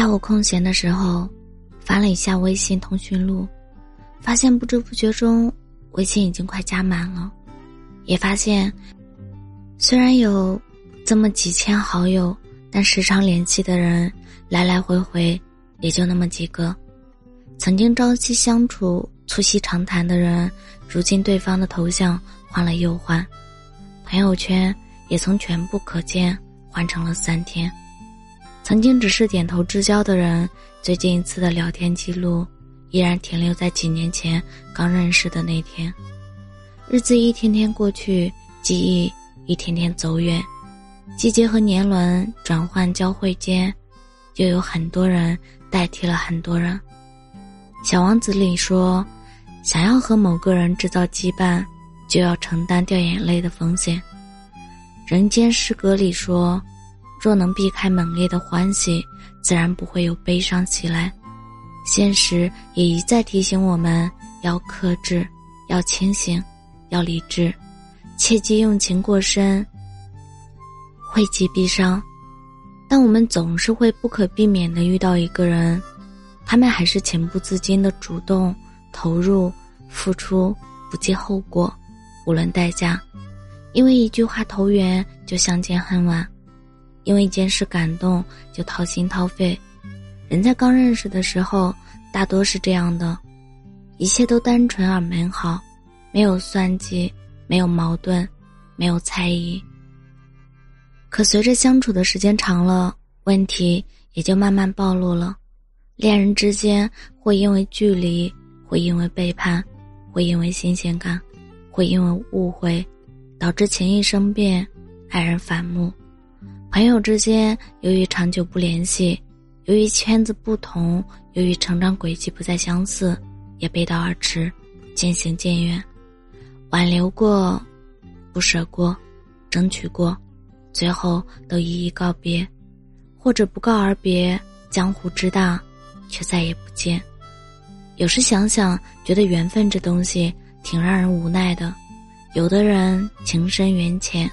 下午空闲的时候，翻了一下微信通讯录，发现不知不觉中，微信已经快加满了。也发现，虽然有这么几千好友，但时常联系的人来来回回也就那么几个。曾经朝夕相处、促膝长谈的人，如今对方的头像换了又换，朋友圈也从全部可见换成了三天。曾经只是点头之交的人，最近一次的聊天记录依然停留在几年前刚认识的那天。日子一天天过去，记忆一天天走远，季节和年轮转换交汇间，又有很多人代替了很多人。小王子里说：“想要和某个人制造羁绊，就要承担掉眼泪的风险。”人间失格里说。若能避开猛烈的欢喜，自然不会有悲伤袭来。现实也一再提醒我们要克制，要清醒，要理智，切忌用情过深，惠及必伤。但我们总是会不可避免的遇到一个人，他们还是情不自禁的主动投入、付出，不计后果，无论代价。因为一句话投缘，就相见恨晚。因为一件事感动就掏心掏肺，人在刚认识的时候大多是这样的，一切都单纯而美好，没有算计，没有矛盾，没有猜疑。可随着相处的时间长了，问题也就慢慢暴露了。恋人之间会因为距离，会因为背叛，会因为新鲜感，会因为误会，导致情谊生变，爱人反目。朋友之间，由于长久不联系，由于圈子不同，由于成长轨迹不再相似，也背道而驰，渐行渐远。挽留过，不舍过，争取过，最后都一一告别，或者不告而别。江湖之大，却再也不见。有时想想，觉得缘分这东西挺让人无奈的。有的人情深缘浅，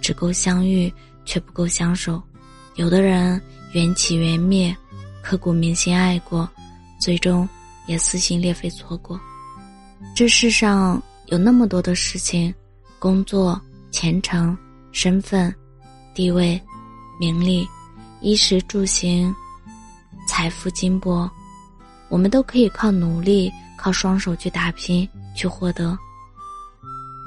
只够相遇。却不够相守，有的人缘起缘灭，刻骨铭心爱过，最终也撕心裂肺错过。这世上有那么多的事情，工作、前程、身份、地位、名利、衣食住行、财富、金帛，我们都可以靠努力、靠双手去打拼去获得。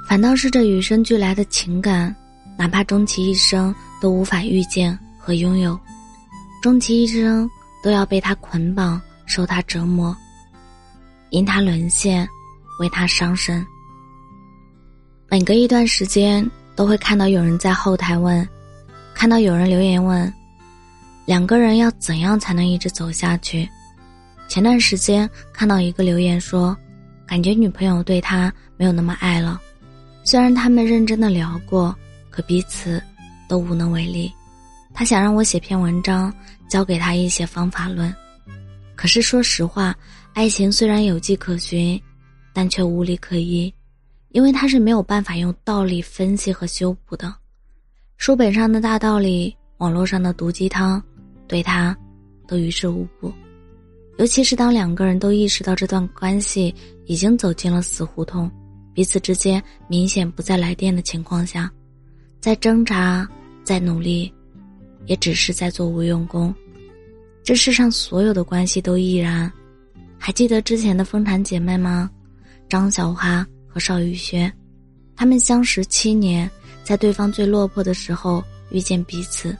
反倒是这与生俱来的情感。哪怕终其一生都无法遇见和拥有，终其一生都要被他捆绑、受他折磨，因他沦陷，为他伤神。每隔一段时间，都会看到有人在后台问，看到有人留言问，两个人要怎样才能一直走下去？前段时间看到一个留言说，感觉女朋友对他没有那么爱了，虽然他们认真的聊过。可彼此都无能为力。他想让我写篇文章，教给他一些方法论。可是说实话，爱情虽然有迹可循，但却无理可依，因为它是没有办法用道理分析和修补的。书本上的大道理，网络上的毒鸡汤，对他都于事无补。尤其是当两个人都意识到这段关系已经走进了死胡同，彼此之间明显不再来电的情况下。再挣扎，再努力，也只是在做无用功。这世上所有的关系都依然。还记得之前的风产姐妹吗？张小花和邵雨轩，他们相识七年，在对方最落魄的时候遇见彼此，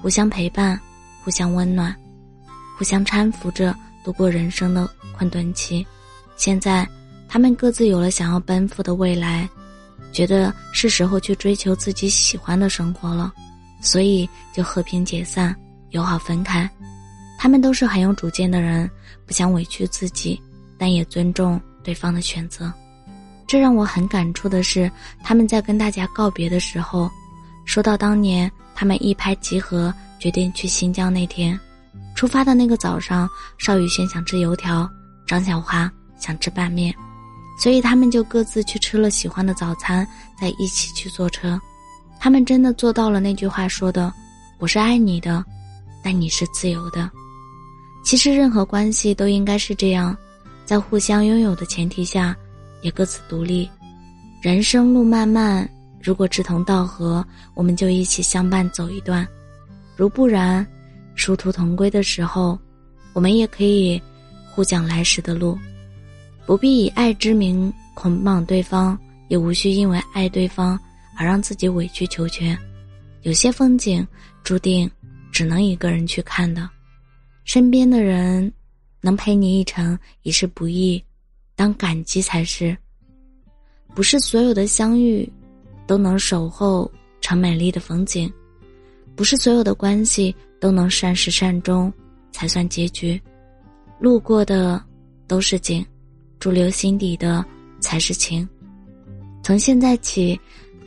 互相陪伴，互相温暖，互相搀扶着度过人生的困顿期。现在，他们各自有了想要奔赴的未来。觉得是时候去追求自己喜欢的生活了，所以就和平解散，友好分开。他们都是很有主见的人，不想委屈自己，但也尊重对方的选择。这让我很感触的是，他们在跟大家告别的时候，说到当年他们一拍即合决定去新疆那天，出发的那个早上，邵雨轩想吃油条，张小花想吃拌面。所以他们就各自去吃了喜欢的早餐，再一起去坐车。他们真的做到了那句话说的：“我是爱你的，但你是自由的。”其实任何关系都应该是这样，在互相拥有的前提下，也各自独立。人生路漫漫，如果志同道合，我们就一起相伴走一段；如不然，殊途同归的时候，我们也可以互讲来时的路。不必以爱之名捆绑对方，也无需因为爱对方而让自己委曲求全。有些风景，注定只能一个人去看的。身边的人能陪你一程已是不易，当感激才是。不是所有的相遇，都能守候成美丽的风景；不是所有的关系都能善始善终才算结局。路过的都是景，驻留心底的才是情。从现在起，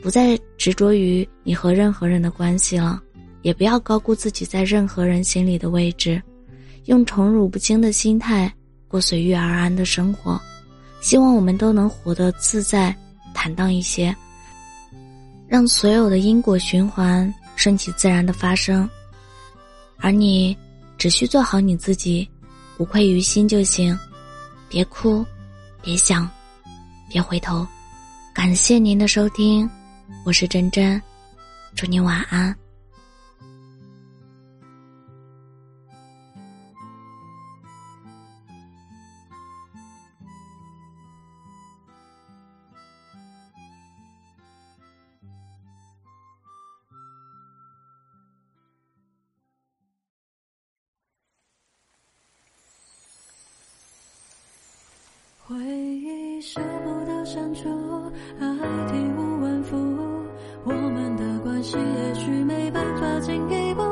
不再执着于你和任何人的关系了，也不要高估自己在任何人心里的位置，用宠辱不惊的心态过随遇而安的生活。希望我们都能活得自在、坦荡一些，让所有的因果循环顺其自然的发生，而你只需做好你自己，无愧于心就行。别哭，别想，别回头。感谢您的收听，我是真真，祝您晚安。回忆舍不得删除，爱体无完肤，我们的关系也许没办法进一步。